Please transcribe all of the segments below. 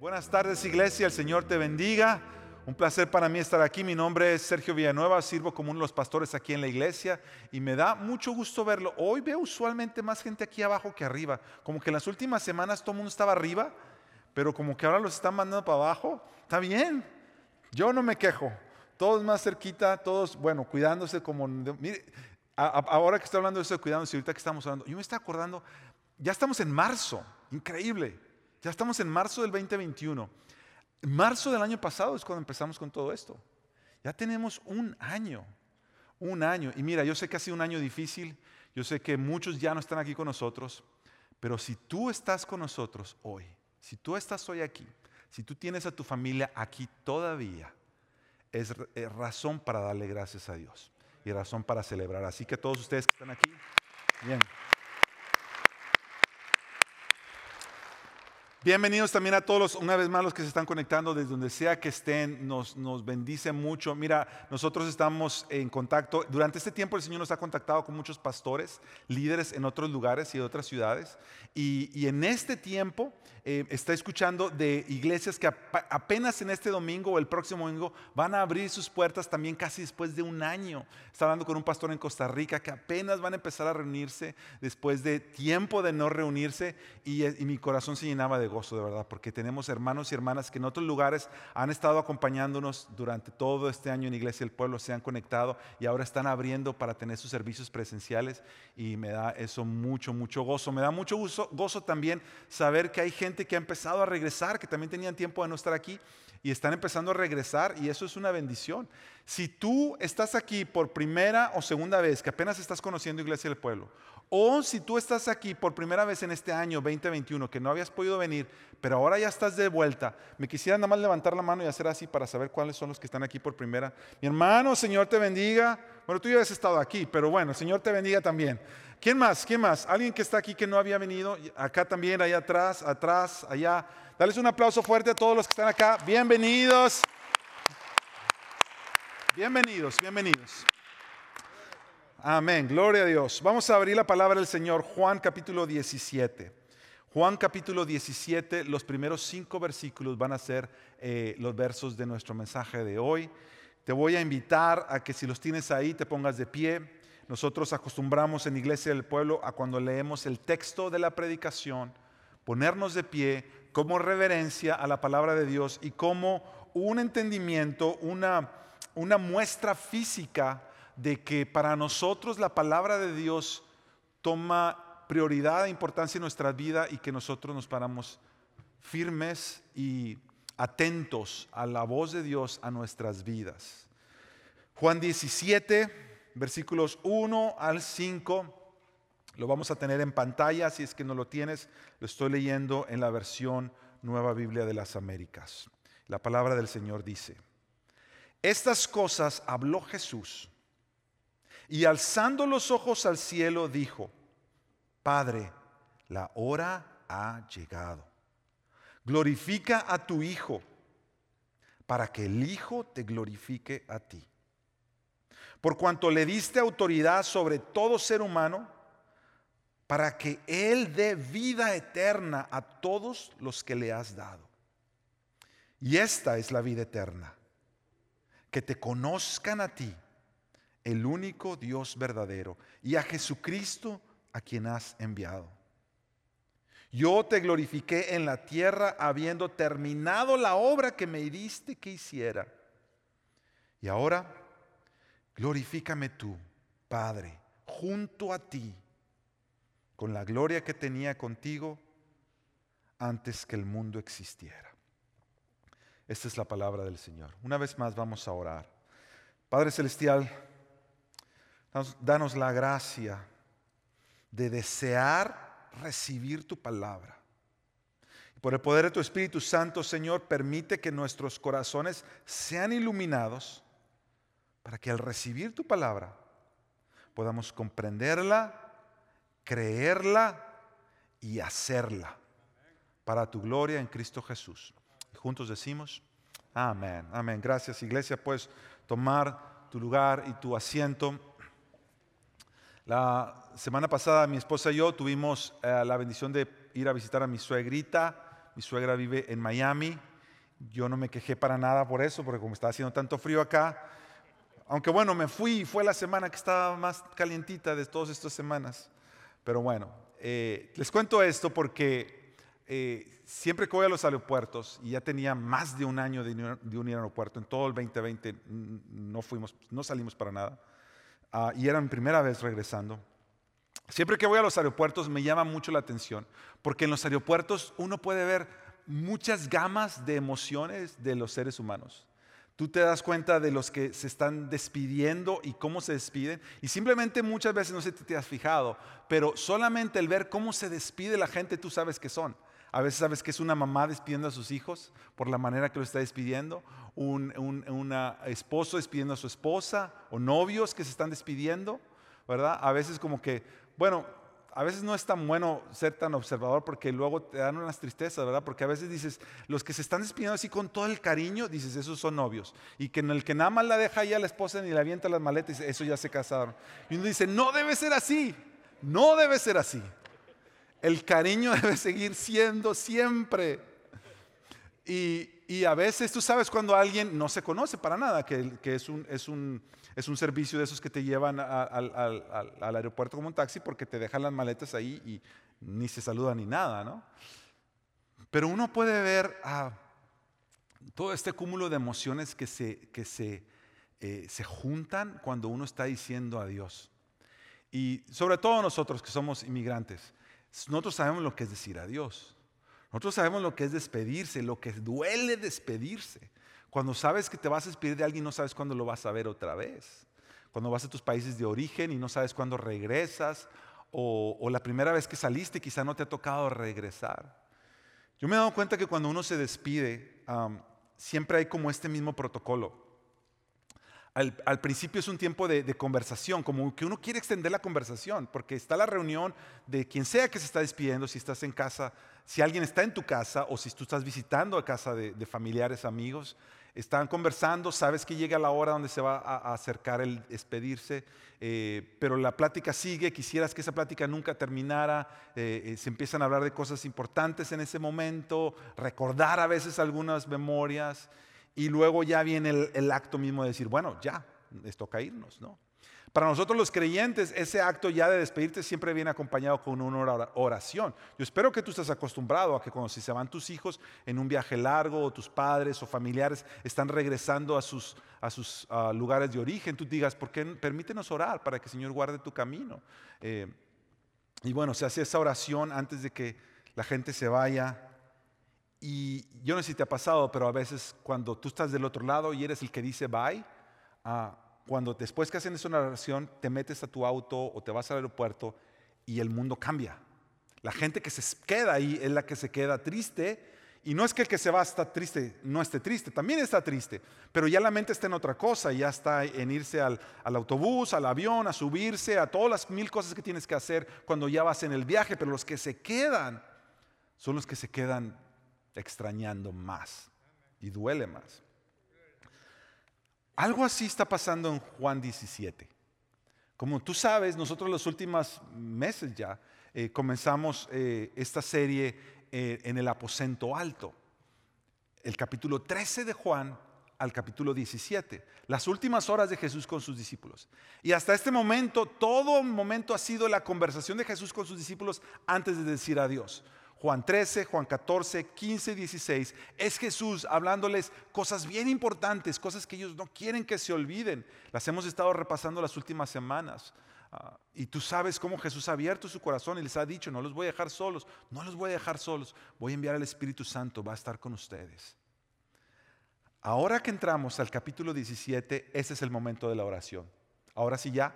Buenas tardes iglesia, el Señor te bendiga. Un placer para mí estar aquí. Mi nombre es Sergio Villanueva, sirvo como uno de los pastores aquí en la iglesia y me da mucho gusto verlo. Hoy veo usualmente más gente aquí abajo que arriba. Como que en las últimas semanas todo el mundo estaba arriba, pero como que ahora los están mandando para abajo. Está bien, yo no me quejo. Todos más cerquita, todos, bueno, cuidándose como... Mire, ahora que estoy hablando de eso de cuidándose, ahorita que estamos hablando, yo me estoy acordando, ya estamos en marzo, increíble. Ya estamos en marzo del 2021. Marzo del año pasado es cuando empezamos con todo esto. Ya tenemos un año, un año. Y mira, yo sé que ha sido un año difícil, yo sé que muchos ya no están aquí con nosotros, pero si tú estás con nosotros hoy, si tú estás hoy aquí, si tú tienes a tu familia aquí todavía, es razón para darle gracias a Dios y razón para celebrar. Así que todos ustedes que están aquí, bien. Bienvenidos también a todos, una vez más, los que se están conectando desde donde sea que estén, nos, nos bendice mucho. Mira, nosotros estamos en contacto, durante este tiempo el Señor nos ha contactado con muchos pastores, líderes en otros lugares y de otras ciudades, y, y en este tiempo eh, está escuchando de iglesias que apenas en este domingo o el próximo domingo van a abrir sus puertas también casi después de un año. Está hablando con un pastor en Costa Rica que apenas van a empezar a reunirse después de tiempo de no reunirse y, y mi corazón se llenaba de gozo, de verdad, porque tenemos hermanos y hermanas que en otros lugares han estado acompañándonos durante todo este año en Iglesia del Pueblo, se han conectado y ahora están abriendo para tener sus servicios presenciales y me da eso mucho, mucho gozo. Me da mucho gozo, también saber que hay gente que ha empezado a regresar, que también tenían tiempo de no estar aquí y están empezando a regresar y eso es una bendición. Si tú estás aquí por primera o segunda vez, que apenas estás conociendo Iglesia del Pueblo, o si tú estás aquí por primera vez en este año 2021, que no habías podido venir, pero ahora ya estás de vuelta, me quisiera nada más levantar la mano y hacer así para saber cuáles son los que están aquí por primera. Mi hermano, Señor te bendiga. Bueno, tú ya has estado aquí, pero bueno, Señor te bendiga también. ¿Quién más? ¿Quién más? ¿Alguien que está aquí que no había venido? Acá también, allá atrás, atrás, allá. Dales un aplauso fuerte a todos los que están acá. Bienvenidos. Bienvenidos, bienvenidos. Amén, gloria a Dios. Vamos a abrir la palabra del Señor, Juan capítulo 17. Juan capítulo 17, los primeros cinco versículos van a ser eh, los versos de nuestro mensaje de hoy. Te voy a invitar a que si los tienes ahí te pongas de pie. Nosotros acostumbramos en Iglesia del Pueblo a cuando leemos el texto de la predicación, ponernos de pie como reverencia a la palabra de Dios y como un entendimiento, una, una muestra física de que para nosotros la palabra de Dios toma prioridad e importancia en nuestra vida y que nosotros nos paramos firmes y atentos a la voz de Dios a nuestras vidas. Juan 17, versículos 1 al 5, lo vamos a tener en pantalla, si es que no lo tienes, lo estoy leyendo en la versión Nueva Biblia de las Américas. La palabra del Señor dice, estas cosas habló Jesús y alzando los ojos al cielo dijo, Padre, la hora ha llegado. Glorifica a tu Hijo para que el Hijo te glorifique a ti. Por cuanto le diste autoridad sobre todo ser humano, para que Él dé vida eterna a todos los que le has dado. Y esta es la vida eterna, que te conozcan a ti el único Dios verdadero, y a Jesucristo a quien has enviado. Yo te glorifiqué en la tierra habiendo terminado la obra que me diste que hiciera. Y ahora, glorifícame tú, Padre, junto a ti, con la gloria que tenía contigo antes que el mundo existiera. Esta es la palabra del Señor. Una vez más vamos a orar. Padre Celestial, Danos la gracia de desear recibir tu palabra. Por el poder de tu Espíritu Santo, Señor, permite que nuestros corazones sean iluminados para que al recibir tu palabra podamos comprenderla, creerla y hacerla para tu gloria en Cristo Jesús. Y juntos decimos, amén, amén. Gracias, iglesia. Puedes tomar tu lugar y tu asiento. La semana pasada mi esposa y yo tuvimos eh, la bendición de ir a visitar a mi suegrita. Mi suegra vive en Miami. Yo no me quejé para nada por eso, porque como está haciendo tanto frío acá, aunque bueno, me fui, fue la semana que estaba más calientita de todas estas semanas. Pero bueno, eh, les cuento esto porque eh, siempre que voy a los aeropuertos, y ya tenía más de un año de, de un aeropuerto, en todo el 2020 no, fuimos, no salimos para nada, ah, y era mi primera vez regresando. Siempre que voy a los aeropuertos me llama mucho la atención, porque en los aeropuertos uno puede ver muchas gamas de emociones de los seres humanos. Tú te das cuenta de los que se están despidiendo y cómo se despiden. Y simplemente muchas veces no sé si te has fijado, pero solamente el ver cómo se despide la gente, tú sabes que son. A veces sabes que es una mamá despidiendo a sus hijos por la manera que lo está despidiendo, un, un esposo despidiendo a su esposa o novios que se están despidiendo, ¿verdad? A veces como que bueno, a veces no es tan bueno ser tan observador porque luego te dan unas tristezas, ¿verdad? Porque a veces dices, los que se están despidiendo así con todo el cariño, dices, esos son novios. Y que en el que nada más la deja ya la esposa ni le avienta las maletas, dice, eso ya se casaron. Y uno dice, no debe ser así, no debe ser así. El cariño debe seguir siendo siempre. Y, a veces tú sabes cuando alguien no se conoce para nada, que, que es un... Es un es un servicio de esos que te llevan al, aeropuerto como un taxi porque te dejan las maletas ahí y ni se saluda ni nada, ¿no? Pero uno puede ver todo este cúmulo de emociones que, se, que se, eh, se juntan cuando uno está diciendo adiós. Y sobre todo nosotros que somos inmigrantes, nosotros sabemos lo que es decir adiós. Nosotros sabemos lo que es despedirse, lo que duele despedirse. Cuando sabes que te vas a despedir de alguien, no sabes cuándo lo vas a ver otra vez. Cuando vas a tus países de origen y no sabes cuándo regresas. O, la primera vez que saliste quizá no te ha tocado regresar. Yo me he dado cuenta que cuando uno se despide, siempre hay como este mismo protocolo. Al, principio es un tiempo de, conversación, como que uno quiere extender la conversación, porque está la reunión de quien sea que se está despidiendo, si estás en casa, si alguien está en tu casa o si tú estás visitando a casa de, de familiares, amigos, están conversando, sabes que llega la hora donde se va a, acercar el despedirse, eh, pero la plática sigue, quisieras que esa plática nunca terminara, eh, eh, se empiezan a hablar de cosas importantes en ese momento, recordar a veces algunas memorias y luego ya viene el, acto mismo de decir, bueno, ya, les toca irnos, ¿no? Para nosotros los creyentes, ese acto ya de despedirte siempre viene acompañado con una oración. Yo espero que tú estés acostumbrado a que cuando se van tus hijos en un viaje largo o tus padres o familiares están regresando a sus, a sus lugares de origen, tú digas, ¿por qué permítenos orar para que el Señor guarde tu camino? Eh, y bueno, se hace esa oración antes de que la gente se vaya. Y yo no sé si te ha pasado, pero a veces cuando tú estás del otro lado y eres el que dice bye, uh, cuando después que hacen esa oración, te metes a tu auto o te vas al aeropuerto y el mundo cambia. La gente que se queda ahí es la que se queda triste. Y no es que el que se va está triste, no esté triste, también está triste, pero ya la mente está en otra cosa, ya está en irse al, al, autobús, al avión, a subirse, a todas las mil cosas que tienes que hacer cuando ya vas en el viaje, pero los que se quedan son los que se quedan extrañando más y duele más. Algo así está pasando en Juan 17. Como tú sabes, nosotros los últimos meses ya eh, comenzamos eh, esta serie eh, en el aposento alto. El capítulo 13 de Juan al capítulo 17, las últimas horas de Jesús con sus discípulos. Y hasta este momento, todo momento ha sido la conversación de Jesús con sus discípulos antes de decir adiós. Juan 13, Juan 14, 15, 16, es Jesús hablándoles cosas bien importantes, cosas que ellos no quieren que se olviden. Las hemos estado repasando las últimas semanas. Ah, y tú sabes cómo Jesús ha abierto su corazón y les ha dicho, no los voy a dejar solos, no los voy a dejar solos, voy a enviar al Espíritu Santo, va a estar con ustedes. Ahora que entramos al capítulo 17, ese es el momento de la oración. Ahora sí ya,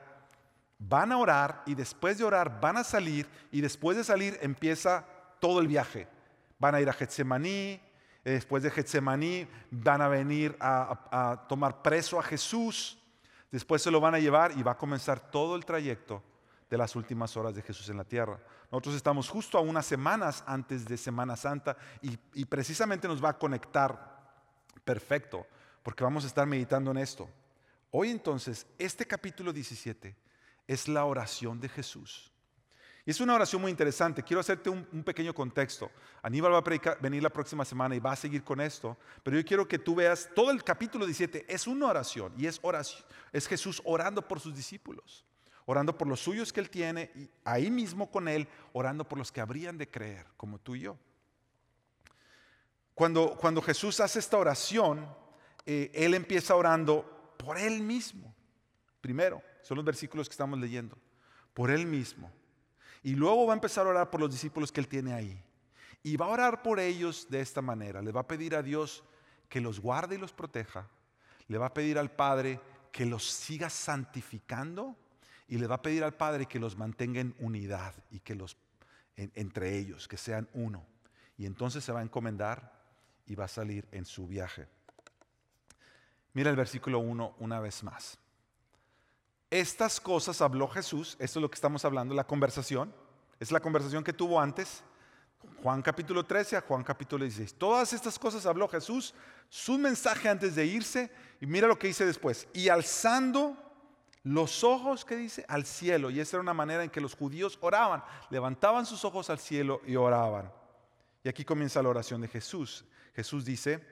van a orar y después de orar van a salir y después de salir empieza todo el viaje. Van a ir a Getsemaní, eh, después de Getsemaní van a venir a, tomar preso a Jesús, después se lo van a llevar y va a comenzar todo el trayecto de las últimas horas de Jesús en la tierra. Nosotros estamos justo a unas semanas antes de Semana Santa y, y precisamente nos va a conectar perfecto, porque vamos a estar meditando en esto. Hoy entonces, este capítulo 17 es la oración de Jesús. Y es una oración muy interesante. Quiero hacerte un, pequeño contexto. Aníbal va a venir la próxima semana y va a seguir con esto. Pero yo quiero que tú veas todo el capítulo 17. Es una oración y es, oración, es Jesús orando por sus discípulos. Orando por los suyos que él tiene y ahí mismo con él, orando por los que habrían de creer, como tú y yo. Cuando, cuando Jesús hace esta oración, eh, él empieza orando por él mismo. Primero, son los versículos que estamos leyendo. Por él mismo y luego va a empezar a orar por los discípulos que él tiene ahí. Y va a orar por ellos de esta manera. Le va a pedir a Dios que los guarde y los proteja. Le va a pedir al Padre que los siga santificando. Y le va a pedir al Padre que los mantenga en unidad y que los entre ellos, que sean uno. Y entonces se va a encomendar y va a salir en su viaje. Mira el versículo 1 una vez más. Estas cosas habló Jesús, esto es lo que estamos hablando, la conversación, es la conversación que tuvo antes, Juan capítulo 13 a Juan capítulo 16. Todas estas cosas habló Jesús, su mensaje antes de irse, y mira lo que dice después, y alzando los ojos, que dice? Al cielo, y esa era una manera en que los judíos oraban, levantaban sus ojos al cielo y oraban. Y aquí comienza la oración de Jesús. Jesús dice,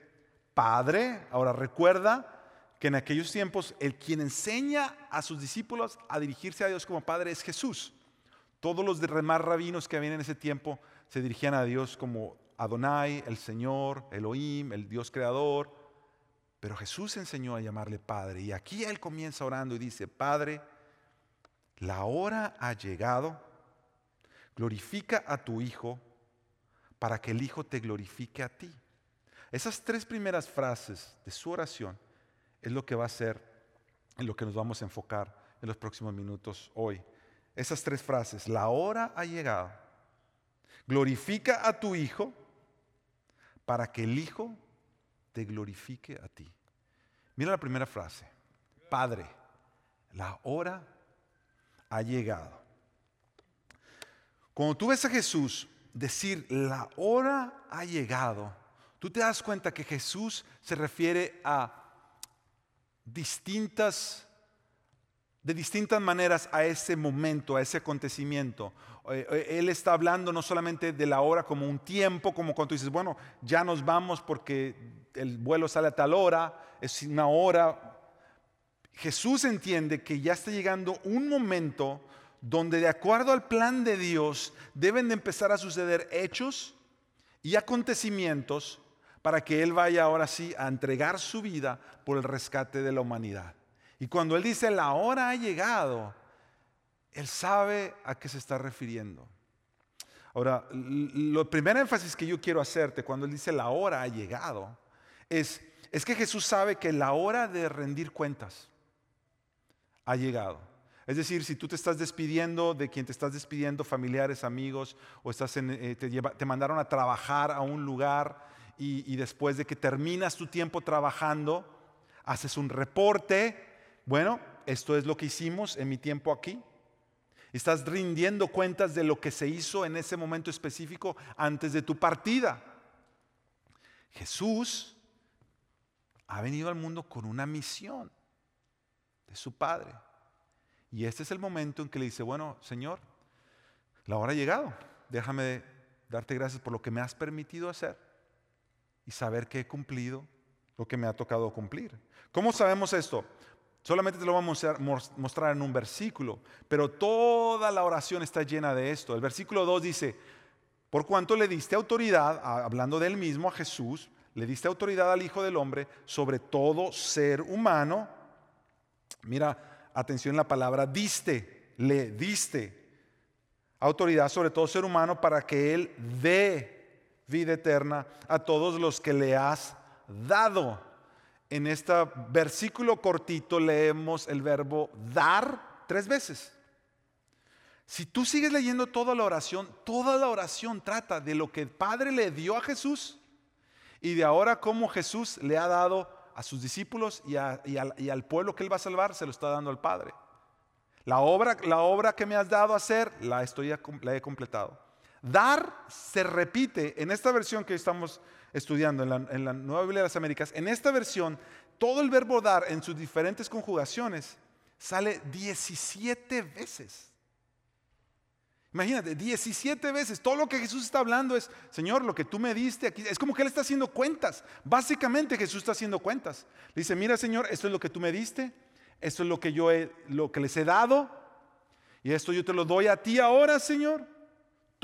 Padre, ahora recuerda, que en aquellos tiempos el quien enseña a sus discípulos a dirigirse a Dios como Padre es Jesús. Todos los demás rabinos que habían en ese tiempo se dirigían a Dios como Adonai, el Señor, Elohim, el Dios creador. Pero Jesús enseñó a llamarle Padre. Y aquí Él comienza orando y dice, Padre, la hora ha llegado, glorifica a tu Hijo para que el Hijo te glorifique a ti. Esas tres primeras frases de su oración es lo que va a ser en lo que nos vamos a enfocar en los próximos minutos hoy. Esas tres frases, la hora ha llegado. Glorifica a tu Hijo para que el Hijo te glorifique a ti. Mira la primera frase. Padre, la hora ha llegado. Cuando tú ves a Jesús decir, la hora ha llegado, tú te das cuenta que Jesús se refiere a distintas, de distintas maneras a ese momento, a ese acontecimiento. Eh, eh, él está hablando no solamente de la hora como un tiempo, como cuando dices, bueno, ya nos vamos porque el vuelo sale a tal hora, es una hora. Jesús entiende que ya está llegando un momento donde de acuerdo al plan de Dios deben de empezar a suceder hechos y acontecimientos para que Él vaya ahora sí a entregar su vida por el rescate de la humanidad. Y cuando Él dice la hora ha llegado, Él sabe a qué se está refiriendo. Ahora, lo primer énfasis que yo quiero hacerte cuando Él dice la hora ha llegado es, es que Jesús sabe que la hora de rendir cuentas ha llegado. Es decir, si tú te estás despidiendo de quien te estás despidiendo, familiares, amigos, o estás eh, te, te mandaron a trabajar a un lugar y, después de que terminas tu tiempo trabajando, haces un reporte. Bueno, esto es lo que hicimos en mi tiempo aquí. Estás rindiendo cuentas de lo que se hizo en ese momento específico antes de tu partida. Jesús ha venido al mundo con una misión de su Padre. Y este es el momento en que le dice, bueno, Señor, la hora ha llegado. Déjame darte gracias por lo que me has permitido hacer y saber que he cumplido lo que me ha tocado cumplir. ¿Cómo sabemos esto? Solamente te lo vamos a mostrar en un versículo, pero toda la oración está llena de esto. El versículo 2 dice, por cuanto le diste autoridad, hablando de él mismo, a Jesús, le diste autoridad al Hijo del Hombre sobre todo ser humano. Mira, atención la palabra diste, le diste autoridad sobre todo ser humano para que él dé vida eterna a todos los que le has dado. En este versículo cortito leemos el verbo dar tres veces. Si tú sigues leyendo toda la oración, toda la oración trata de lo que el Padre le dio a Jesús y de ahora cómo Jesús le ha dado a sus discípulos y, al, pueblo que Él va a salvar, se lo está dando al Padre. La obra, la obra que me has dado a hacer, la, estoy, la he completado. Dar se repite en esta versión que estamos estudiando, en la, Nueva Biblia de las Américas. En esta versión, todo el verbo dar en sus diferentes conjugaciones sale 17 veces. Imagínate, 17 veces. Todo lo que Jesús está hablando es, Señor, lo que tú me diste aquí. Es como que Él está haciendo cuentas. Básicamente Jesús está haciendo cuentas. Le dice, mira, Señor, esto es lo que tú me diste. Esto es lo que yo lo que les he dado. Y esto yo te lo doy a ti ahora, Señor.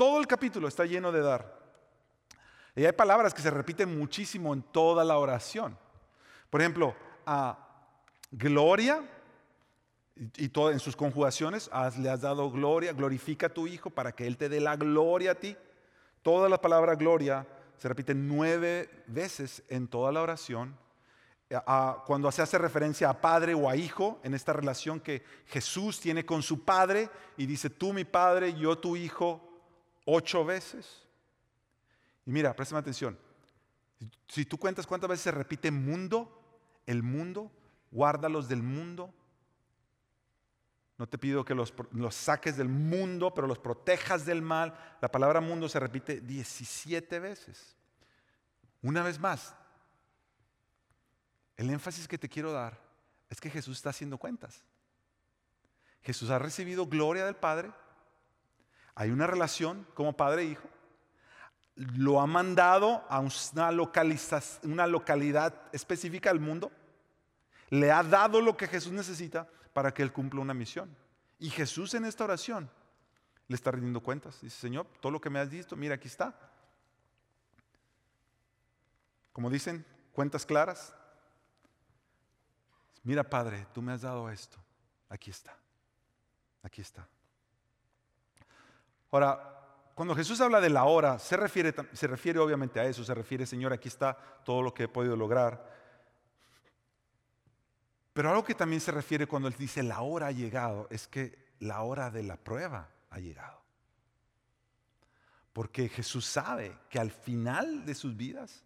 Todo el capítulo está lleno de dar. Y hay palabras que se repiten muchísimo en toda la oración. Por ejemplo, a gloria y, todo, en sus conjugaciones, le has dado gloria, glorifica a tu Hijo para que Él te dé la gloria a ti. Toda la palabra gloria se repite nueve veces en toda la oración. cuando se hace referencia a padre o a hijo, en esta relación que Jesús tiene con su padre, y dice, tú mi padre, yo tu hijo, ocho veces. Y mira, préstame atención. Si tú cuentas cuántas veces se repite mundo, el mundo, guárdalos del mundo, no te pido que los, saques del mundo, pero los protejas del mal. La palabra mundo se repite 17 veces. Una vez más, el énfasis que te quiero dar es que Jesús está haciendo cuentas. Jesús ha recibido gloria del Padre. Hay una relación como padre e hijo. Lo ha mandado a una, una localidad específica del mundo. Le ha dado lo que Jesús necesita para que Él cumpla una misión. Y Jesús en esta oración le está rindiendo cuentas. Dice, Señor, todo lo que me has visto, mira, aquí está. Como dicen, cuentas claras. Mira, Padre, tú me has dado esto. Aquí está. Aquí está. Ahora, cuando Jesús habla de la hora, se refiere, se refiere obviamente a eso, se refiere, Señor, aquí está todo lo que he podido lograr. Pero algo que también se refiere cuando él dice la hora ha llegado es que la hora de la prueba ha llegado. Porque Jesús sabe que al final de sus vidas,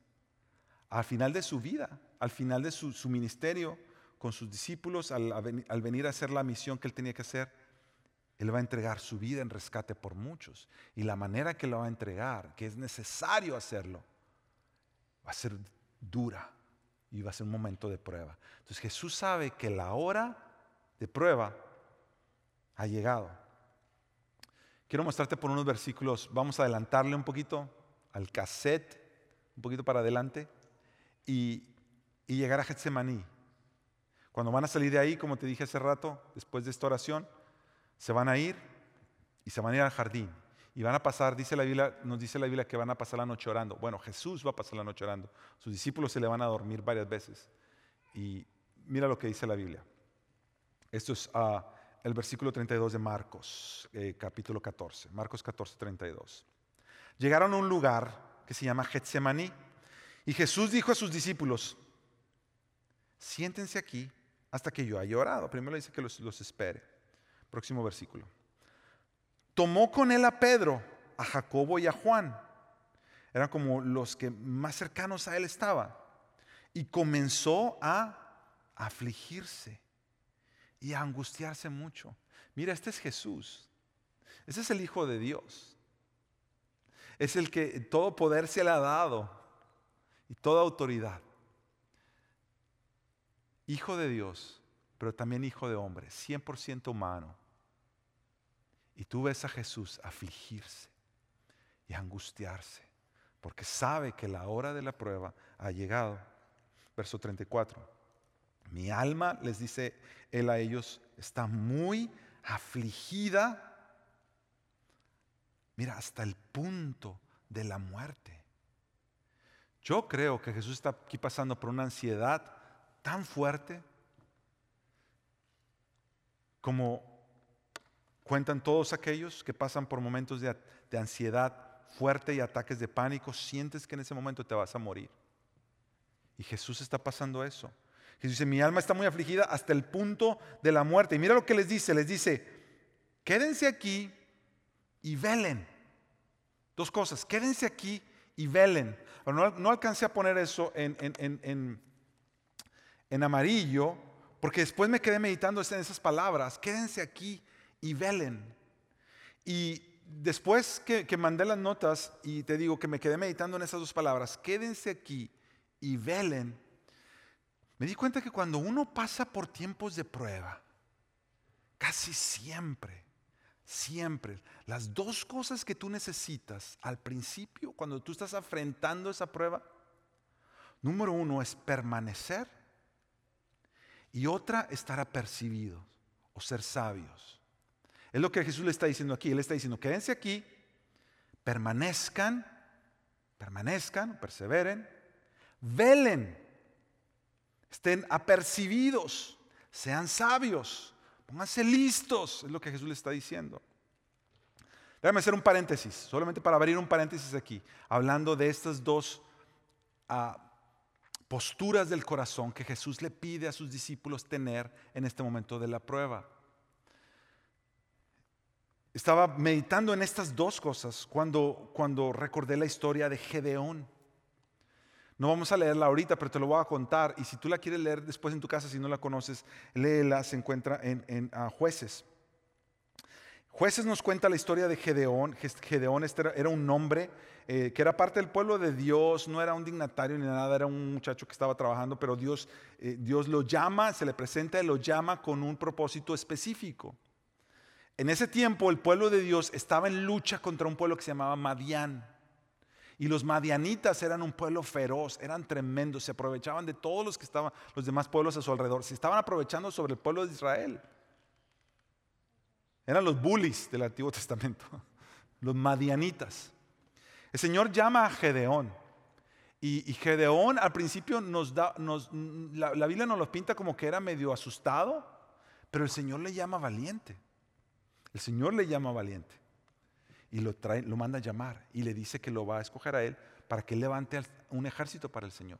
al final de su vida, al final de su, ministerio con sus discípulos, al, al venir a hacer la misión que él tenía que hacer, él va a entregar su vida en rescate por muchos. Y la manera que lo va a entregar, que es necesario hacerlo, va a ser dura y va a ser un momento de prueba. Entonces Jesús sabe que la hora de prueba ha llegado. Quiero mostrarte por unos versículos, vamos a adelantarle un poquito al cassette, un poquito para adelante, y, llegar a Getsemaní. Cuando van a salir de ahí, como te dije hace rato, después de esta oración, se van a ir y se van a ir al jardín. Y van a pasar, dice la Biblia, nos dice la Biblia que van a pasar la noche orando. Bueno, Jesús va a pasar la noche orando. Sus discípulos se le van a dormir varias veces. Y mira lo que dice la Biblia. Esto es ah, el versículo 32 de Marcos, eh, capítulo 14. Marcos 14, 32. Llegaron a un lugar que se llama Getsemaní. Y Jesús dijo a sus discípulos, siéntense aquí hasta que yo haya orado. Primero dice que los espere. Próximo versículo tomó con él a Pedro, a Jacobo y a Juan. Eran como los que más cercanos a él estaban. Y comenzó a afligirse y a angustiarse mucho. Mira, este es Jesús. Ese es el Hijo de Dios. Es el que todo poder se le ha dado y toda autoridad. Hijo de Dios, pero también hijo de hombre, 100% humano. Y tú ves a Jesús afligirse y angustiarse, porque sabe que la hora de la prueba ha llegado. Verso 34. Mi alma, les dice él a ellos, está muy afligida. Mira, hasta el punto de la muerte. Yo creo que Jesús está aquí pasando por una ansiedad tan fuerte como Cuentan todos aquellos que pasan por momentos de, ansiedad fuerte y ataques de pánico, sientes que en ese momento te vas a morir. Y Jesús está pasando eso. Jesús dice, mi alma está muy afligida hasta el punto de la muerte. Y mira lo que les dice, les dice, quédense aquí y velen. Dos cosas, quédense aquí y velen. No, alcancé a poner eso en, en, en, amarillo, porque después me quedé meditando en esas palabras, quédense aquí y velen. Y después que, mandé las notas y te digo que me quedé meditando en esas dos palabras, quédense aquí y velen, me di cuenta que cuando uno pasa por tiempos de prueba, casi siempre Siempre. Las dos cosas que tú necesitas al principio, cuando tú estás afrontando esa prueba, número uno es permanecer y otra estar apercibidos o ser sabios. Es lo que Jesús le está diciendo aquí. Él está diciendo, quédense aquí, permanezcan, permanezcan, perseveren, velen, estén apercibidos, sean sabios, pónganse listos, es lo que Jesús le está diciendo. Déjame hacer un paréntesis, solamente para abrir un paréntesis aquí, hablando de estas dos ah, posturas del corazón que Jesús le pide a sus discípulos tener en este momento de la prueba. Estaba meditando en estas dos cosas cuando, cuando recordé la historia de Gedeón. No vamos a leerla ahorita, pero te lo voy a contar. Y si tú la quieres leer después en tu casa, si no la conoces, léela, se encuentra en, en Jueces. Jueces nos cuenta la historia de Gedeón. Gedeón este era un hombre eh, que era parte del pueblo de Dios, no era un dignatario ni nada, era un muchacho que estaba trabajando, pero Dios, eh, Dios lo llama, se le presenta y lo llama con un propósito específico. En ese tiempo el pueblo de Dios estaba en lucha contra un pueblo que se llamaba Madián. Y los madianitas eran un pueblo feroz, eran tremendos, se aprovechaban de todos los que estaban, los demás pueblos a su alrededor, se estaban aprovechando sobre el pueblo de Israel. Eran los bullies del Antiguo Testamento, los madianitas. El Señor llama a Gedeón. Y, Gedeón al principio nos da, la, Biblia nos lo pinta como que era medio asustado, pero el Señor le llama valiente. El Señor le llama valiente. Y lo, trae, lo manda a llamar y le dice que lo va a escoger a él para que levante un ejército para el Señor.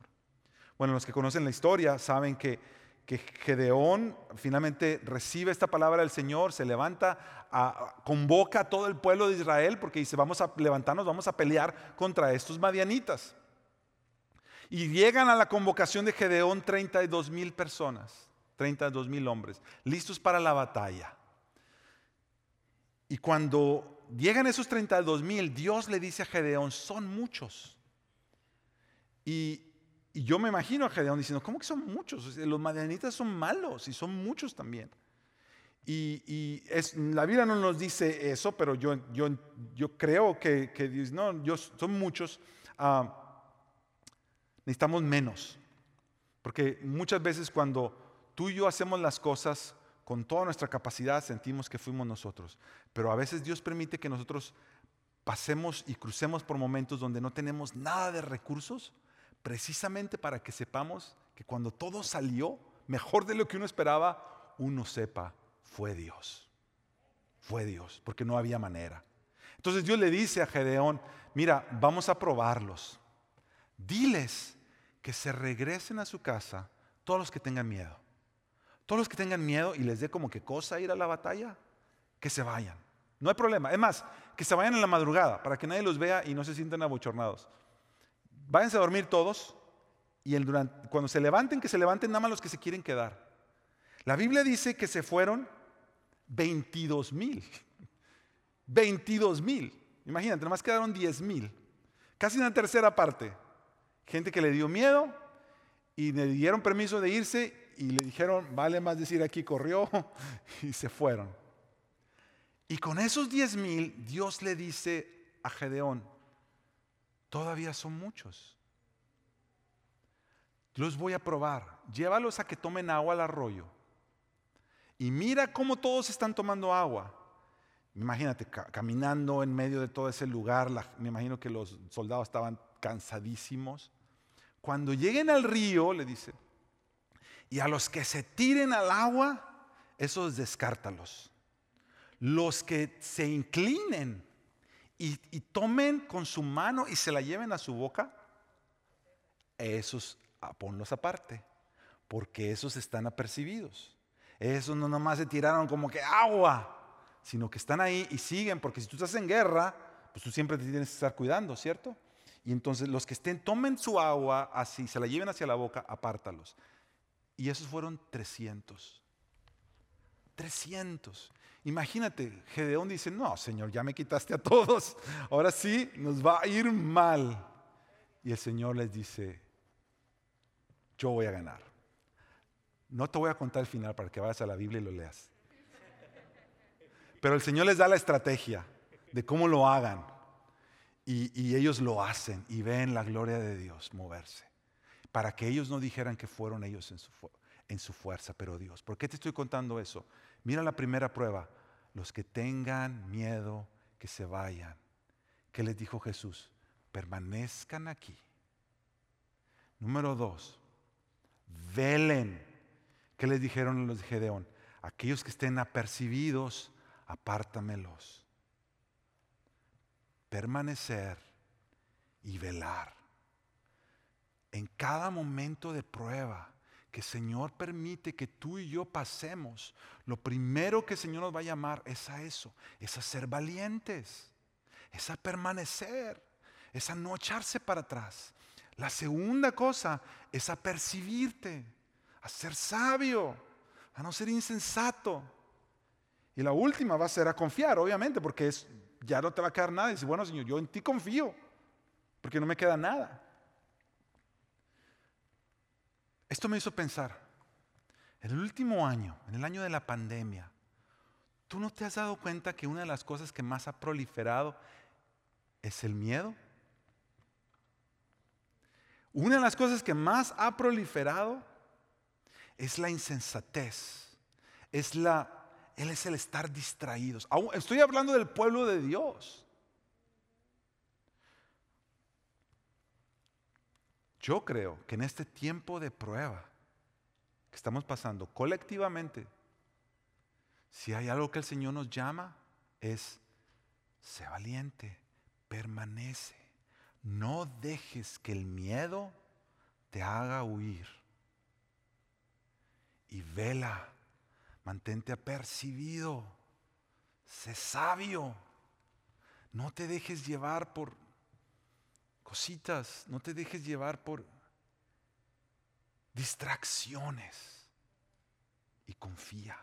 Bueno, los que conocen la historia saben que que Gedeón finalmente recibe esta palabra del Señor, se levanta, convoca a todo el pueblo de Israel porque dice, vamos a levantarnos, vamos a pelear contra estos madianitas. Y llegan a la convocación de Gedeón 32 mil personas, 32 mil hombres, listos para la batalla. Y cuando llegan esos 32 mil, Dios le dice a Gedeón, son muchos. Y, yo me imagino a Gedeón diciendo, ¿cómo que son muchos? Los madianitas son malos y son muchos también. Y, la Biblia no nos dice eso, pero yo, creo que, que no, son muchos. Ah, necesitamos menos. Porque muchas veces cuando tú y yo hacemos las cosas con toda nuestra capacidad, sentimos que fuimos nosotros. Pero a veces Dios permite que nosotros pasemos y crucemos por momentos donde no tenemos nada de recursos precisamente para que sepamos que cuando todo salió mejor de lo que uno esperaba, uno sepa, fue Dios. Fue Dios, porque no había manera. Entonces Dios le dice a Gedeón, mira, vamos a probarlos. Diles que se regresen a su casa todos los que tengan miedo. Todos los que tengan miedo y les dé como que cosa ir a la batalla, que se vayan. No hay problema. Es más, que se vayan en la madrugada para que nadie los vea y no se sientan abochornados váyanse a dormir todos y cuando se levanten, que se levanten nada más los que se quieren quedar. La Biblia dice que se fueron 22 mil. 22 mil. Imagínate, nada más quedaron 10 mil. Casi una tercera parte. Gente que le dio miedo y le dieron permiso de irse y le dijeron, vale más decir aquí corrió y se fueron. Y con esos 10 mil, Dios le dice a Gedeón, Todavía son muchos. Los voy a probar. Llévalos a que tomen agua al arroyo. Y mira cómo todos están tomando agua. Imagínate, caminando en medio de todo ese lugar, me imagino que los soldados estaban cansadísimos. Cuando lleguen al río, le dice, y a los que se tiren al agua, esos descártalos. Los que se inclinen y, tomen con su mano y se la lleven a su boca, esos ah, ponlos aparte, porque esos están apercibidos. Esos no nomás se tiraron como que agua, sino que están ahí y siguen, porque si tú estás en guerra, pues tú siempre te tienes que estar cuidando, ¿cierto? Y entonces los que estén, tomen su agua así, se la lleven hacia la boca, apártalos. Y esos fueron 300. 300. Imagínate, Gedeón dice, no, Señor, ya me quitaste a todos, ahora sí nos va a ir mal. Y el Señor les dice, yo voy a ganar. No te voy a contar el final para que vayas a la Biblia y lo leas. Pero el Señor les da la estrategia de cómo lo hagan. Y, ellos lo hacen y ven la gloria de Dios moverse. Para que ellos no dijeran que fueron ellos en su, fuerza, pero Dios. ¿Por qué te estoy contando eso? Mira la primera prueba. Los que tengan miedo, que se vayan. ¿Qué les dijo Jesús? Permanezcan aquí. Número dos, velen. ¿Qué les dijeron los de Gedeón? Aquellos que estén apercibidos, apártamelos permanecer y velar. En cada momento de prueba que Señor permite que tú y yo pasemos, lo primero que Señor nos va a llamar es a eso, es a ser valientes, es a permanecer, es a no echarse para atrás. La segunda cosa es a percibirte, a ser sabio, a no ser insensato. Y la última va a ser a confiar, obviamente, porque es ya no te va a quedar nada. Y dice, bueno Señor, yo en ti confío, porque no me queda nada. Esto me hizo pensar, en el último año, en el año de la pandemia, ¿tú no te has dado cuenta que una de las cosas que más ha proliferado es el miedo? Una de las cosas que más ha proliferado es la insensatez, es la es el estar distraídos. Estoy hablando del pueblo de Dios. Yo creo que en este tiempo de prueba que estamos pasando colectivamente, si hay algo que el Señor nos llama, es, sé valiente, permanece. No dejes que el miedo te haga huir. Y vela Mantente apercibido. Sé sabio. No te dejes llevar por cositas. No te dejes llevar por distracciones. Y confía.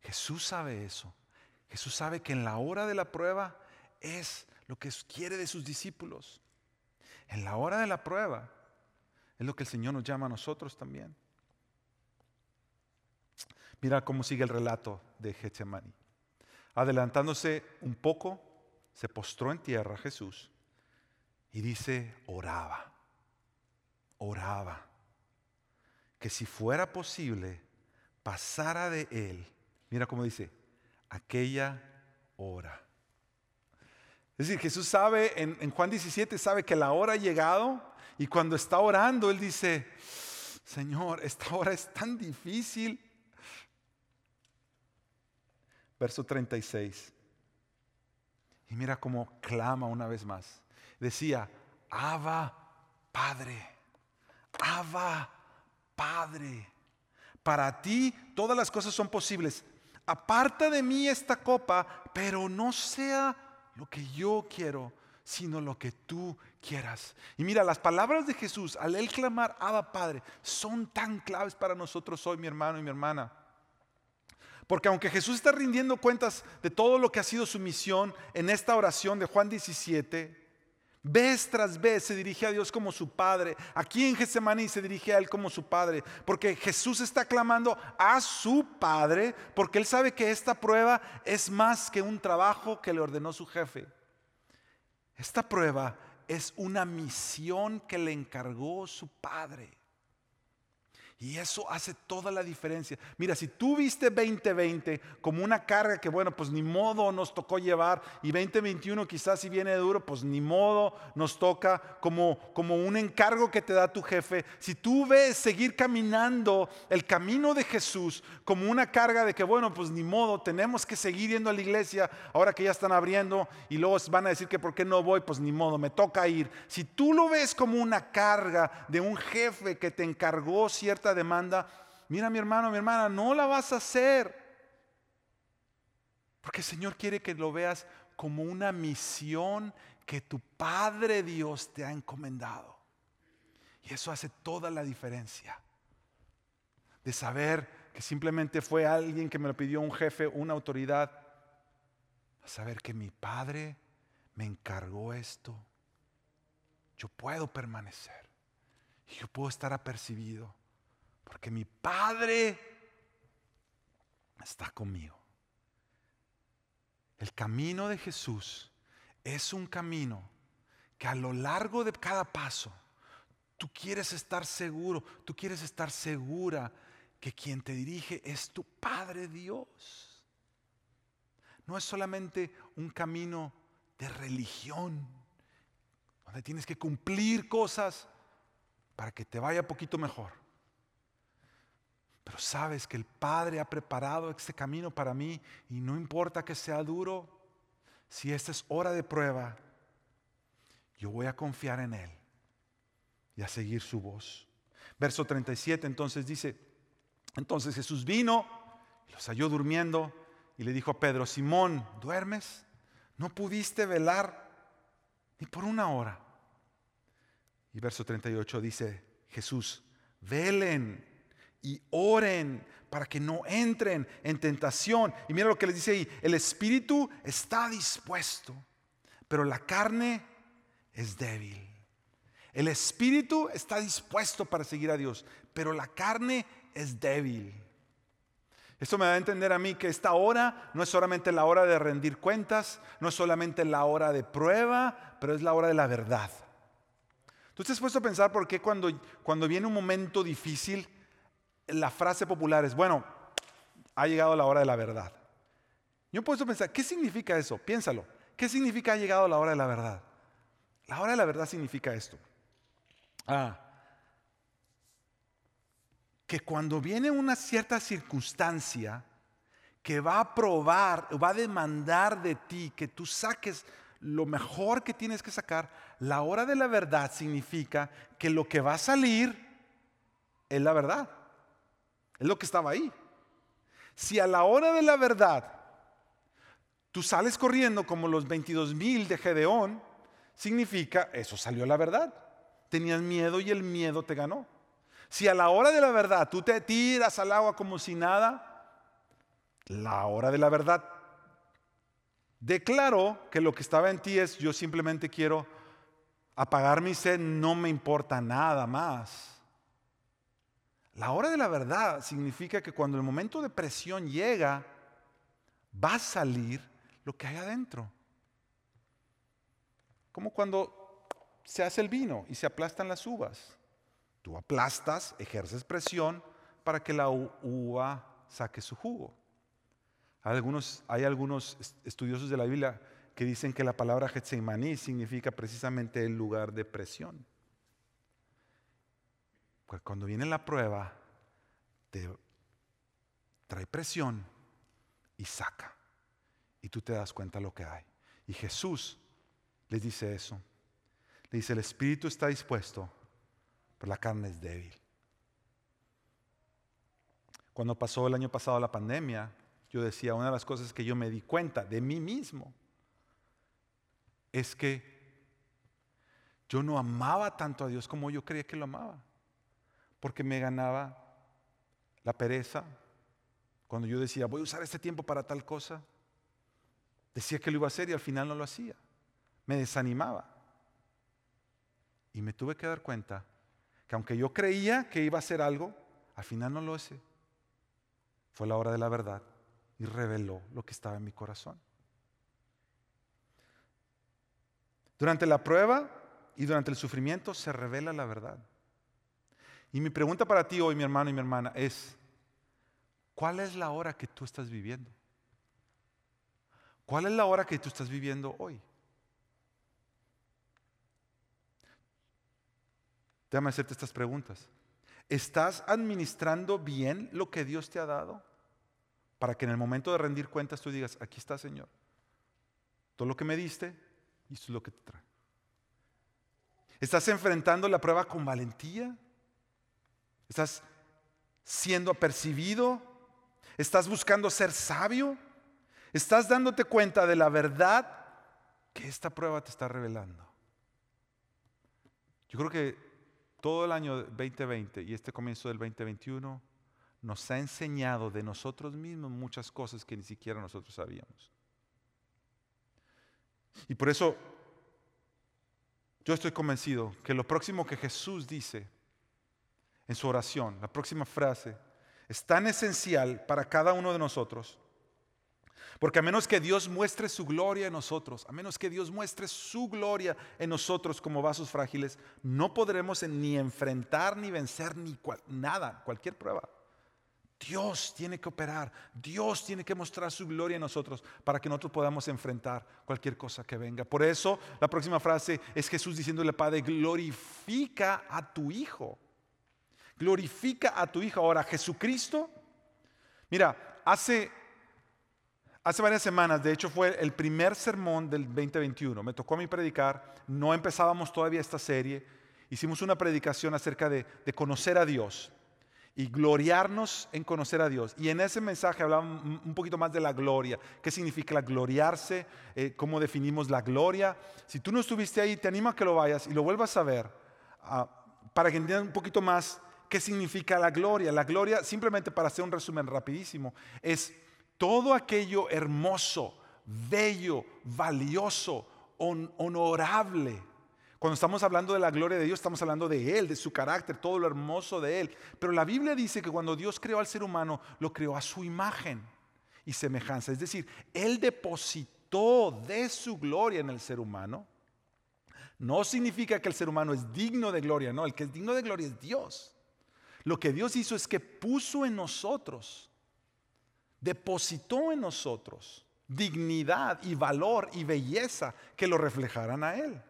Jesús sabe eso. Jesús sabe que en la hora de la prueba es lo que quiere de sus discípulos. En la hora de la prueba es lo que el Señor nos llama a nosotros también. Mira cómo sigue el relato de Getsemaní. Adelantándose un poco, se postró en tierra Jesús y dice, oraba, oraba, que si fuera posible, pasara de él, mira cómo dice, aquella hora. Es decir, Jesús sabe, en, Juan 17, sabe que la hora ha llegado y cuando está orando, Él dice, Señor, esta hora es tan difícil, verso 36. Y mira cómo clama una vez más. Decía, Abba, Padre, Abba, Padre. Para ti todas las cosas son posibles. Aparta de mí esta copa, pero no sea lo que yo quiero, sino lo que tú quieras. Y mira, las palabras de Jesús al él clamar, Abba Padre, son tan claves para nosotros hoy, mi hermano y mi hermana. Porque aunque Jesús está rindiendo cuentas de todo lo que ha sido su misión en esta oración de Juan 17, vez tras vez se dirige a Dios como su Padre. Aquí en Getsemaní se dirige a Él como su Padre. Porque Jesús está clamando a su Padre porque Él sabe que esta prueba es más que un trabajo que le ordenó su jefe. Esta prueba es una misión que le encargó su Padre. Y eso hace toda la diferencia. Mira, si tú viste 2020 como una carga que, bueno, pues ni modo nos tocó llevar, y 2021 quizás si viene duro, pues ni modo nos toca como, como un encargo que te da tu jefe. Si tú ves seguir caminando el camino de Jesús como una carga de que, bueno, pues ni modo, tenemos que seguir yendo a la iglesia ahora que ya están abriendo y luego van a decir que por qué no voy, pues ni modo, me toca ir. Si tú lo ves como una carga de un jefe que te encargó cierta demanda, mira mi hermano, mi hermana, no la vas a hacer. Porque el Señor quiere que lo veas como una misión que tu Padre Dios te ha encomendado. Y eso hace toda la diferencia. De saber que simplemente fue alguien que me lo pidió un jefe, una autoridad. A saber que mi Padre me encargó esto. Yo puedo permanecer. Y yo puedo estar apercibido. Porque mi Padre está conmigo. El camino de Jesús es un camino que a lo largo de cada paso tú quieres estar seguro, tú quieres estar segura que quien te dirige es tu Padre Dios. No es solamente un camino de religión, donde tienes que cumplir cosas para que te vaya poquito mejor. Pero sabes que el Padre ha preparado este camino para mí y no importa que sea duro, si esta es hora de prueba, yo voy a confiar en Él y a seguir su voz. Verso 37 entonces dice, entonces Jesús vino, los halló durmiendo y le dijo a Pedro, Simón, ¿duermes? ¿No pudiste velar ni por una hora? Y verso 38 dice Jesús, velen y oren para que no entren en tentación. Y mira lo que les dice ahí, el espíritu está dispuesto, pero la carne es débil. El espíritu está dispuesto para seguir a Dios, pero la carne es débil. Esto me da a entender a mí que esta hora no es solamente la hora de rendir cuentas, no es solamente la hora de prueba, pero es la hora de la verdad. ¿Tú te puesto a pensar por qué cuando, cuando viene un momento difícil, la frase popular es, bueno, ha llegado la hora de la verdad? Yo a pensar, ¿qué significa eso? Piénsalo. ¿Qué significa ha llegado la hora de la verdad? La hora de la verdad significa esto. Ah, que cuando viene una cierta circunstancia que va a probar, va a demandar de ti que tú saques lo mejor que tienes que sacar, la hora de la verdad significa que lo que va a salir es la verdad. Es lo que estaba ahí. Si a la hora de la verdad tú sales corriendo como los 22 mil de Gedeón, significa eso salió la verdad. Tenías miedo y el miedo te ganó. Si a la hora de la verdad tú te tiras al agua como si nada, la hora de la verdad declaró que lo que estaba en ti es yo simplemente quiero apagar mi sed, no me importa nada más. La hora de la verdad significa que cuando el momento de presión llega, va a salir lo que hay adentro. Como cuando se hace el vino y se aplastan las uvas. Tú aplastas, ejerces presión para que la uva saque su jugo. Hay algunos, hay algunos estudiosos de la Biblia que dicen que la palabra Getsemaní significa precisamente el lugar de presión. Cuando viene la prueba, te trae presión y saca. Y tú te das cuenta de lo que hay. Y Jesús les dice eso. Le dice, el espíritu está dispuesto, pero la carne es débil. Cuando pasó el año pasado la pandemia, yo decía, una de las cosas que yo me di cuenta de mí mismo es que yo no amaba tanto a Dios como yo creía que lo amaba, porque me ganaba la pereza. Cuando yo decía, voy a usar este tiempo para tal cosa, decía que lo iba a hacer y al final no lo hacía. Me desanimaba. Y me tuve que dar cuenta que aunque yo creía que iba a hacer algo, al final no lo hice. Fue la hora de la verdad y reveló lo que estaba en mi corazón. Durante la prueba y durante el sufrimiento se revela la verdad. Y mi pregunta para ti hoy, mi hermano y mi hermana, es, ¿cuál es la hora que tú estás viviendo? ¿Cuál es la hora que tú estás viviendo hoy? Déjame hacerte estas preguntas. ¿Estás administrando bien lo que Dios te ha dado? Para que en el momento de rendir cuentas tú digas, aquí está Señor. Todo lo que me diste, y es lo que te trae. ¿Estás enfrentando la prueba con valentía? ¿Estás siendo apercibido? ¿Estás buscando ser sabio? ¿Estás dándote cuenta de la verdad que esta prueba te está revelando? Yo creo que todo el año 2020 y este comienzo del 2021 nos ha enseñado de nosotros mismos muchas cosas que ni siquiera nosotros sabíamos. Y por eso yo estoy convencido que lo próximo que Jesús dice en su oración, la próxima frase, es tan esencial para cada uno de nosotros. Porque a menos que Dios muestre su gloria en nosotros, a menos que Dios muestre su gloria en nosotros como vasos frágiles, no podremos ni enfrentar ni vencer ni nada, cualquier prueba. Dios tiene que operar, Dios tiene que mostrar su gloria en nosotros para que nosotros podamos enfrentar cualquier cosa que venga. Por eso la próxima frase es Jesús diciéndole Padre, glorifica a tu Hijo. Glorifica a tu Hijo. Ahora, Jesucristo, mira, hace, hace varias semanas, de hecho fue el primer sermón del 2021, me tocó a mí predicar, no empezábamos todavía esta serie, hicimos una predicación acerca de, de conocer a Dios y gloriarnos en conocer a Dios. Y en ese mensaje hablaba un poquito más de la gloria. ¿Qué significa la gloriarse? Eh, ¿Cómo definimos la gloria? Si tú no estuviste ahí, te animo a que lo vayas y lo vuelvas a ver ah, para que entiendan un poquito más qué significa la gloria. La gloria, simplemente para hacer un resumen rapidísimo, es todo aquello hermoso, bello, valioso, honorable cuando estamos hablando de la gloria de Dios, estamos hablando de Él, de su carácter, todo lo hermoso de Él. Pero la Biblia dice que cuando Dios creó al ser humano, lo creó a su imagen y semejanza. Es decir, Él depositó de su gloria en el ser humano. No significa que el ser humano es digno de gloria, no, el que es digno de gloria es Dios. Lo que Dios hizo es que puso en nosotros, depositó en nosotros dignidad y valor y belleza que lo reflejaran a Él.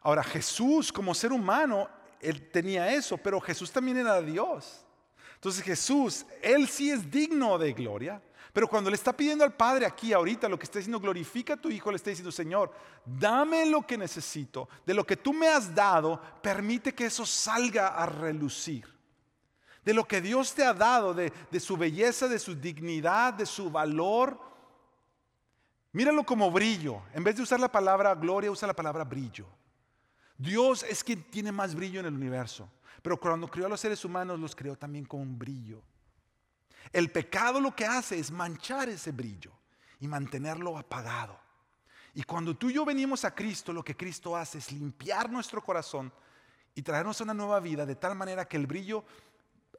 Ahora Jesús como ser humano, él tenía eso, pero Jesús también era Dios. Entonces Jesús, él sí es digno de gloria, pero cuando le está pidiendo al Padre aquí ahorita lo que está diciendo, glorifica a tu Hijo, le está diciendo, Señor, dame lo que necesito, de lo que tú me has dado, permite que eso salga a relucir. De lo que Dios te ha dado, de, de su belleza, de su dignidad, de su valor. Míralo como brillo. En vez de usar la palabra gloria, usa la palabra brillo. Dios es quien tiene más brillo en el universo. Pero cuando creó a los seres humanos, los creó también con un brillo. El pecado lo que hace es manchar ese brillo y mantenerlo apagado. Y cuando tú y yo venimos a Cristo, lo que Cristo hace es limpiar nuestro corazón y traernos una nueva vida de tal manera que el brillo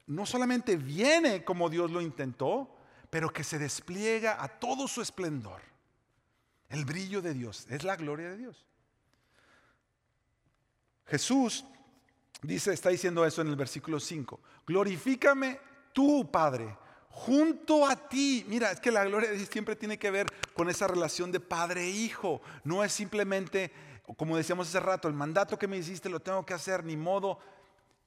no solamente viene como Dios lo intentó, pero que se despliega a todo su esplendor. El brillo de Dios es la gloria de Dios. Jesús dice, está diciendo eso en el versículo 5. Glorifícame tú, Padre, junto a ti. Mira, es que la gloria de Dios siempre tiene que ver con esa relación de padre e hijo. No es simplemente, como decíamos hace rato, el mandato que me hiciste lo tengo que hacer, ni modo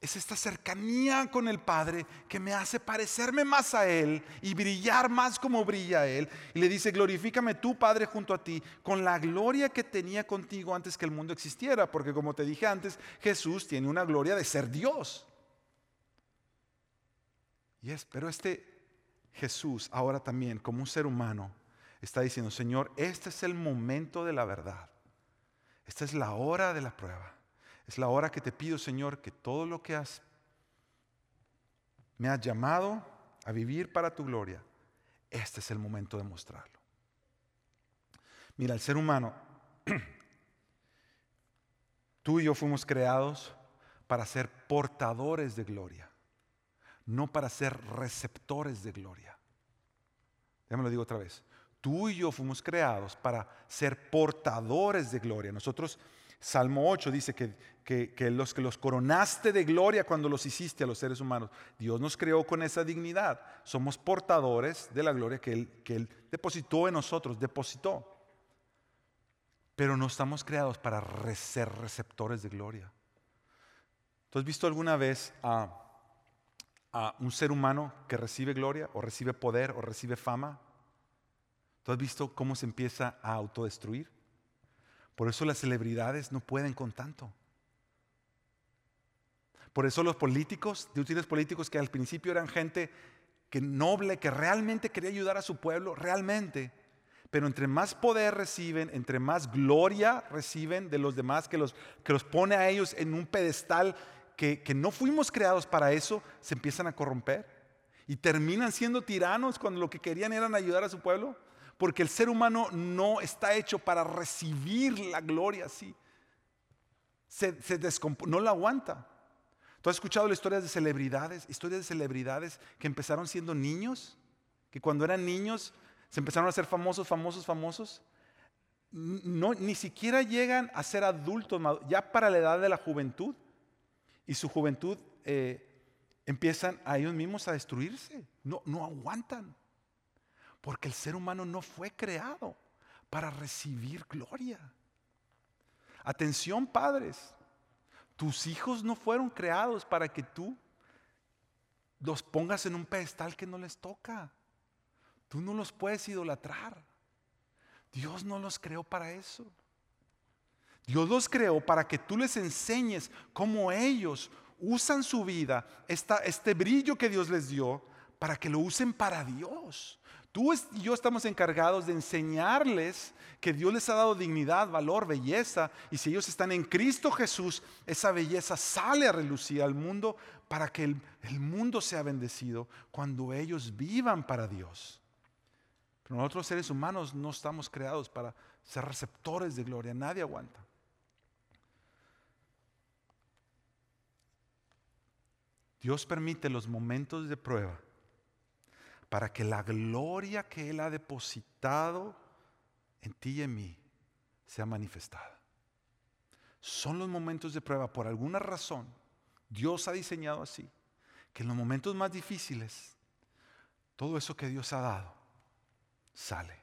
es esta cercanía con el Padre que me hace parecerme más a Él y brillar más como brilla Él. Y le dice, glorifícame tú, Padre, junto a ti, con la gloria que tenía contigo antes que el mundo existiera. Porque como te dije antes, Jesús tiene una gloria de ser Dios. Y es, pero este Jesús ahora también, como un ser humano, está diciendo, Señor, este es el momento de la verdad. Esta es la hora de la prueba. Es la hora que te pido, Señor, que todo lo que has me has llamado a vivir para tu gloria, este es el momento de mostrarlo. Mira, el ser humano, tú y yo fuimos creados para ser portadores de gloria, no para ser receptores de gloria. Ya me lo digo otra vez. Tú y yo fuimos creados para ser portadores de gloria. Nosotros Salmo 8 dice que, que, los que los coronaste de gloria cuando los hiciste a los seres humanos. Dios nos creó con esa dignidad. Somos portadores de la gloria que Él, que él depositó en nosotros, depositó. Pero no estamos creados para ser receptores de gloria. ¿Tú has visto alguna vez a, a un ser humano que recibe gloria o recibe poder o recibe fama? ¿Tú has visto cómo se empieza a autodestruir? Por eso las celebridades no pueden con tanto. Por eso los políticos, tú tienes políticos que al principio eran gente que noble, que realmente quería ayudar a su pueblo, realmente. Pero entre más poder reciben, entre más gloria reciben de los demás, que los, que los pone a ellos en un pedestal que, que no fuimos creados para eso, se empiezan a corromper. Y terminan siendo tiranos cuando lo que querían era ayudar a su pueblo. Porque el ser humano no está hecho para recibir la gloria así. Se, no la aguanta. ¿Tú has escuchado las historias de celebridades? Historias de celebridades que empezaron siendo niños que cuando eran niños se empezaron a ser famosos, famosos, famosos. No, ni siquiera llegan a ser adultos, ya para la edad de la juventud. Y su juventud eh, empiezan a ellos mismos a destruirse. No, no aguantan. Porque el ser humano no fue creado para recibir gloria. Atención padres, tus hijos no fueron creados para que tú los pongas en un pedestal que no les toca. Tú no los puedes idolatrar. Dios no los creó para eso. Dios los creó para que tú les enseñes cómo ellos usan su vida, este brillo que Dios les dio, para que lo usen para Dios. Tú y yo estamos encargados de enseñarles que Dios les ha dado dignidad, valor, belleza, y si ellos están en Cristo Jesús, esa belleza sale a relucir al mundo para que el, mundo sea bendecido cuando ellos vivan para Dios. Pero nosotros seres humanos no estamos creados para ser receptores de gloria, nadie aguanta. Dios permite los momentos de prueba para que la gloria que Él ha depositado en ti y en mí sea manifestada. Son los momentos de prueba. Por alguna razón, Dios ha diseñado así, que en los momentos más difíciles, todo eso que Dios ha dado sale.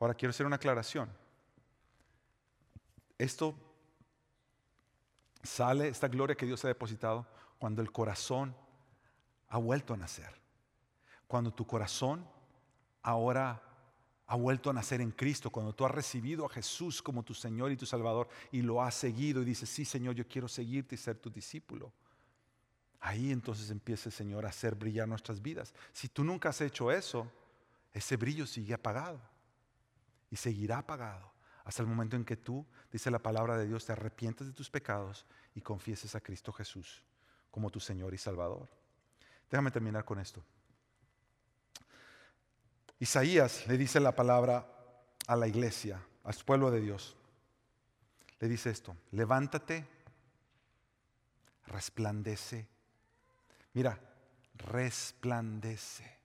Ahora quiero hacer una aclaración. Esto sale, esta gloria que Dios ha depositado, cuando el corazón ha vuelto a nacer cuando tu corazón ahora ha vuelto a nacer en Cristo, cuando tú has recibido a Jesús como tu Señor y tu Salvador y lo has seguido y dices, sí Señor, yo quiero seguirte y ser tu discípulo. Ahí entonces empieza el Señor a hacer brillar nuestras vidas. Si tú nunca has hecho eso, ese brillo sigue apagado y seguirá apagado hasta el momento en que tú, dice la palabra de Dios, te arrepientes de tus pecados y confieses a Cristo Jesús como tu Señor y Salvador. Déjame terminar con esto. Isaías le dice la palabra a la iglesia, al pueblo de Dios. Le dice esto, levántate, resplandece. Mira, resplandece.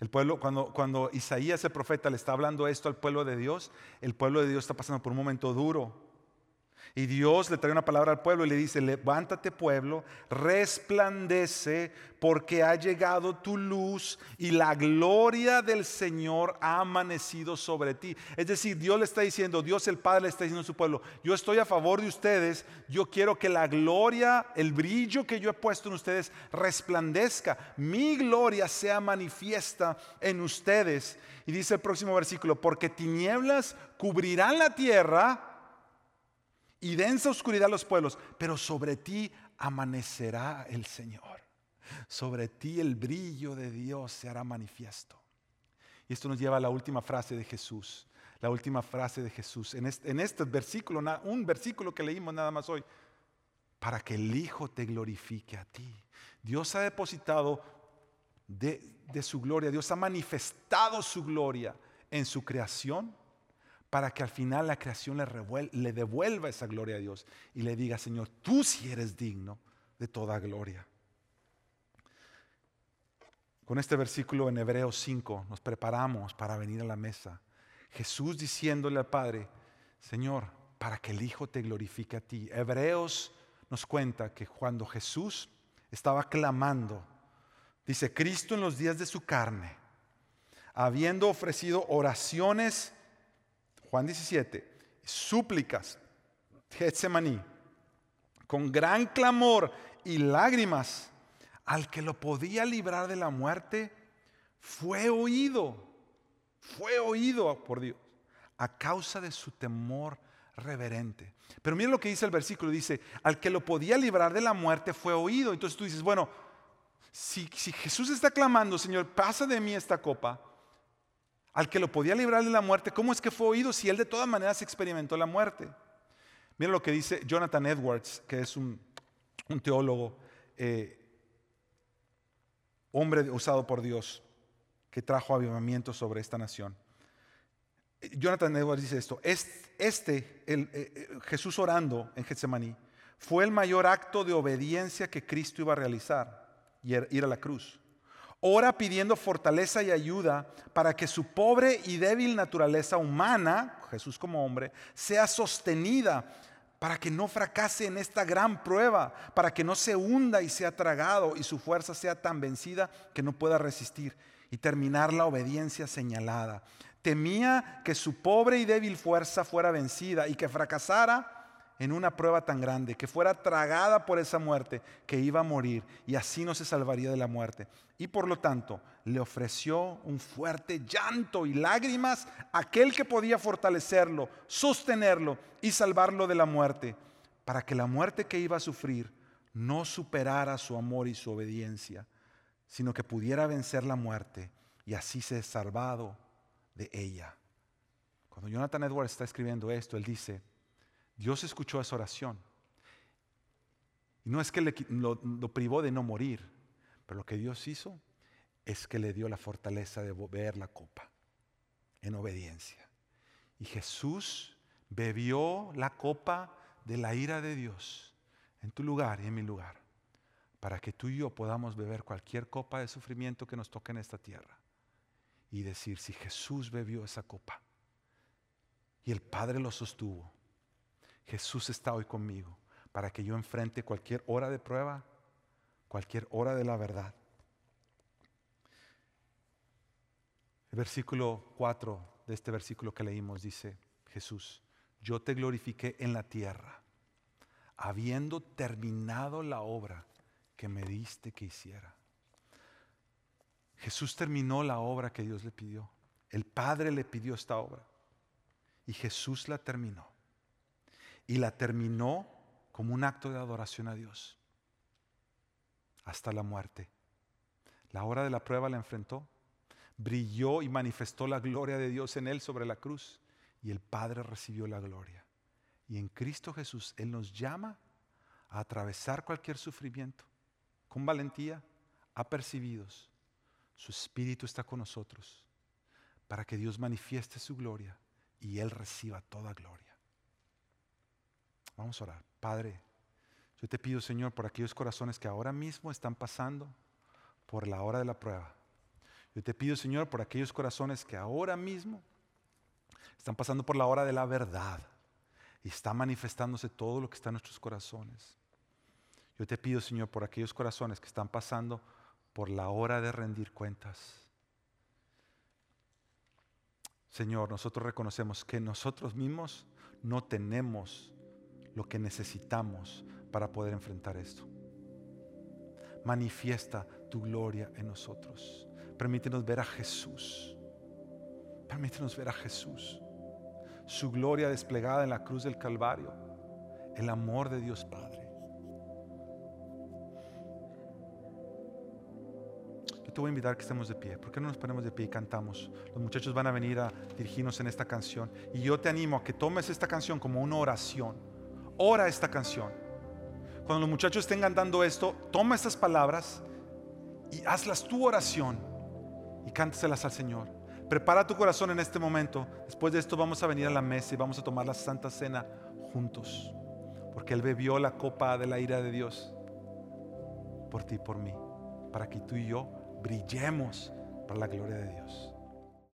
El pueblo, cuando, cuando Isaías el profeta le está hablando esto al pueblo de Dios, el pueblo de Dios está pasando por un momento duro. Y Dios le trae una palabra al pueblo y le dice, levántate pueblo, resplandece porque ha llegado tu luz y la gloria del Señor ha amanecido sobre ti. Es decir, Dios le está diciendo, Dios el Padre le está diciendo a su pueblo, yo estoy a favor de ustedes, yo quiero que la gloria, el brillo que yo he puesto en ustedes resplandezca, mi gloria sea manifiesta en ustedes. Y dice el próximo versículo, porque tinieblas cubrirán la tierra y densa oscuridad los pueblos, pero sobre ti amanecerá el Señor. Sobre ti el brillo de Dios se hará manifiesto. Y esto nos lleva a la última frase de Jesús. La última frase de Jesús. En este, versículo, un versículo que leímos nada más hoy. Para que el Hijo te glorifique a ti. Dios ha depositado de, de su gloria. Dios ha manifestado su gloria en su creación para que al final la creación le, devuelva esa gloria a Dios y le diga, Señor, tú sí eres digno de toda gloria. Con este versículo en Hebreos 5 nos preparamos para venir a la mesa. Jesús diciéndole al Padre, Señor, para que el Hijo te glorifique a ti. Hebreos nos cuenta que cuando Jesús estaba clamando, dice, Cristo en los días de su carne, habiendo ofrecido oraciones Juan 17, súplicas, Getsemaní, con gran clamor y lágrimas, al que lo podía librar de la muerte, fue oído, fue oído por Dios, a causa de su temor reverente. Pero mira lo que dice el versículo, dice, al que lo podía librar de la muerte fue oído. Entonces tú dices, bueno, si, si Jesús está clamando, Señor, pasa de mí esta copa, al que lo podía librar de la muerte, ¿cómo es que fue oído si él de todas maneras experimentó la muerte? Mira lo que dice Jonathan Edwards, que es un, teólogo, eh, hombre usado por Dios, que trajo avivamiento sobre esta nación. Jonathan Edwards dice esto, este, el, eh, eh, Jesús orando en Getsemaní, fue el mayor acto de obediencia que Cristo iba a realizar, y ir a la cruz. Ora pidiendo fortaleza y ayuda para que su pobre y débil naturaleza humana, Jesús como hombre, sea sostenida para que no fracase en esta gran prueba, para que no se hunda y sea tragado y su fuerza sea tan vencida que no pueda resistir y terminar la obediencia señalada. Temía que su pobre y débil fuerza fuera vencida y que fracasara en una prueba tan grande, que fuera tragada por esa muerte, que iba a morir y así no se salvaría de la muerte. Y por lo tanto le ofreció un fuerte llanto y lágrimas a aquel que podía fortalecerlo, sostenerlo y salvarlo de la muerte, para que la muerte que iba a sufrir no superara su amor y su obediencia, sino que pudiera vencer la muerte y así ser salvado de ella. Cuando Jonathan Edwards está escribiendo esto, él dice, Dios escuchó esa oración. Y no es que lo, lo, privó de no morir, pero lo que Dios hizo es que le dio la fortaleza de beber la copa en obediencia. Y Jesús bebió la copa de la ira de Dios en tu lugar y en mi lugar, para que tú y yo podamos beber cualquier copa de sufrimiento que nos toque en esta tierra. Y decir, si Jesús bebió esa copa y el Padre lo sostuvo, Jesús está hoy conmigo para que yo enfrente cualquier hora de prueba, cualquier hora de la verdad. El versículo 4 de este versículo que leímos dice, Jesús, yo te glorifiqué en la tierra, habiendo terminado la obra que me diste que hiciera. Jesús terminó la obra que Dios le pidió. El Padre le pidió esta obra y Jesús la terminó y la terminó como un acto de adoración a Dios hasta la muerte. La hora de la prueba la enfrentó, brilló y manifestó la gloria de Dios en él sobre la cruz y el Padre recibió la gloria. Y en Cristo Jesús Él nos llama a atravesar cualquier sufrimiento con valentía, apercibidos. Su Espíritu está con nosotros para que Dios manifieste su gloria y Él reciba toda gloria. Vamos a orar. Padre, yo te pido, Señor, por aquellos corazones que ahora mismo están pasando por la hora de la prueba. Yo te pido, Señor, por aquellos corazones que ahora mismo están pasando por la hora de la verdad y está manifestándose todo lo que está en nuestros corazones. Yo te pido, Señor, por aquellos corazones que están pasando por la hora de rendir cuentas. Señor, nosotros reconocemos que nosotros mismos no tenemos lo que necesitamos para poder enfrentar esto. Manifiesta tu gloria en nosotros. Permítenos ver a Jesús. Permítenos ver a Jesús. Su gloria desplegada en la cruz del Calvario. El amor de Dios Padre. Yo te voy a invitar a que estemos de pie. ¿Por qué no nos ponemos de pie y cantamos? Los muchachos van a venir a dirigirnos en esta canción. Y yo te animo a que tomes esta canción como una oración ora esta canción. Cuando los muchachos estén cantando esto, toma estas palabras y hazlas tu oración y cántaselas al Señor. Prepara tu corazón en este momento. Después de esto vamos a venir a la mesa y vamos a tomar la Santa Cena juntos. Porque Él bebió la copa de la ira de Dios por ti y por mí. Para que tú y yo brillemos para la gloria de Dios.